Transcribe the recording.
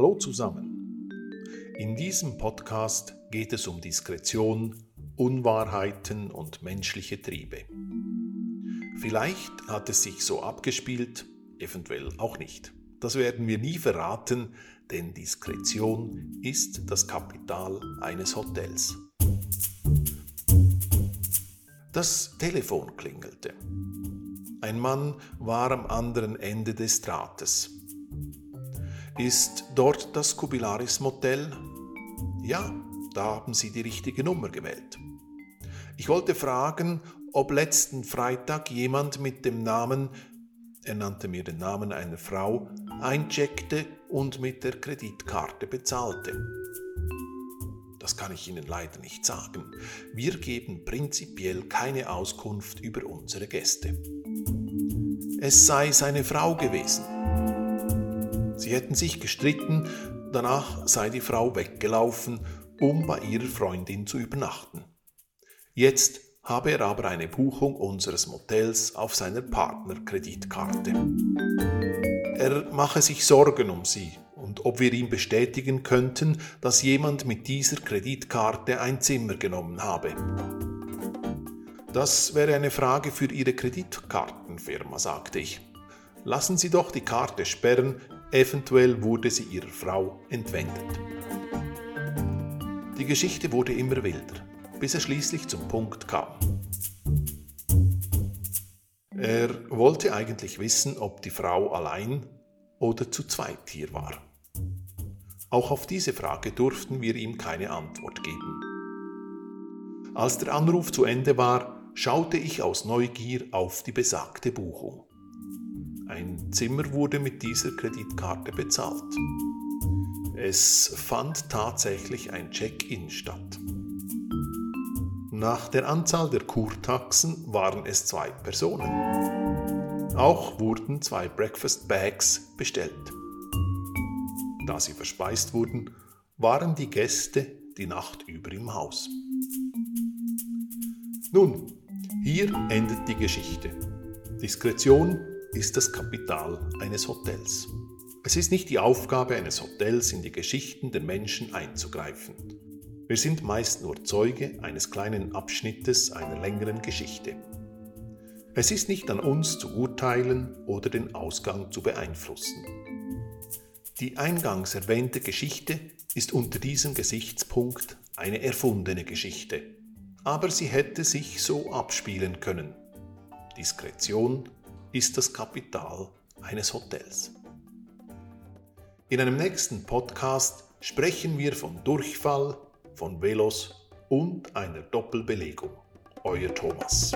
Hallo zusammen. In diesem Podcast geht es um Diskretion, Unwahrheiten und menschliche Triebe. Vielleicht hat es sich so abgespielt, eventuell auch nicht. Das werden wir nie verraten, denn Diskretion ist das Kapital eines Hotels. Das Telefon klingelte. Ein Mann war am anderen Ende des Drahtes. Ist dort das Kubilaris Motel? Ja, da haben Sie die richtige Nummer gewählt. Ich wollte fragen, ob letzten Freitag jemand mit dem Namen, er nannte mir den Namen einer Frau, eincheckte und mit der Kreditkarte bezahlte. Das kann ich Ihnen leider nicht sagen. Wir geben prinzipiell keine Auskunft über unsere Gäste. Es sei seine Frau gewesen. Sie hätten sich gestritten, danach sei die Frau weggelaufen, um bei ihrer Freundin zu übernachten. Jetzt habe er aber eine Buchung unseres Motels auf seiner Partnerkreditkarte. Er mache sich Sorgen um sie und ob wir ihm bestätigen könnten, dass jemand mit dieser Kreditkarte ein Zimmer genommen habe. Das wäre eine Frage für Ihre Kreditkartenfirma, sagte ich. Lassen Sie doch die Karte sperren, eventuell wurde sie Ihrer Frau entwendet. Die Geschichte wurde immer wilder, bis er schließlich zum Punkt kam. Er wollte eigentlich wissen, ob die Frau allein oder zu zweit hier war. Auch auf diese Frage durften wir ihm keine Antwort geben. Als der Anruf zu Ende war, schaute ich aus Neugier auf die besagte Buchung. Ein Zimmer wurde mit dieser Kreditkarte bezahlt. Es fand tatsächlich ein Check-in statt. Nach der Anzahl der Kurtaxen waren es zwei Personen. Auch wurden zwei Breakfast Bags bestellt. Da sie verspeist wurden, waren die Gäste die Nacht über im Haus. Nun, hier endet die Geschichte. Diskretion ist das Kapital eines Hotels. Es ist nicht die Aufgabe eines Hotels, in die Geschichten der Menschen einzugreifen. Wir sind meist nur Zeuge eines kleinen Abschnittes einer längeren Geschichte. Es ist nicht an uns zu urteilen oder den Ausgang zu beeinflussen. Die eingangs erwähnte Geschichte ist unter diesem Gesichtspunkt eine erfundene Geschichte, aber sie hätte sich so abspielen können. Diskretion ist das Kapital eines Hotels. In einem nächsten Podcast sprechen wir von Durchfall, von Velos und einer Doppelbelegung. Euer Thomas.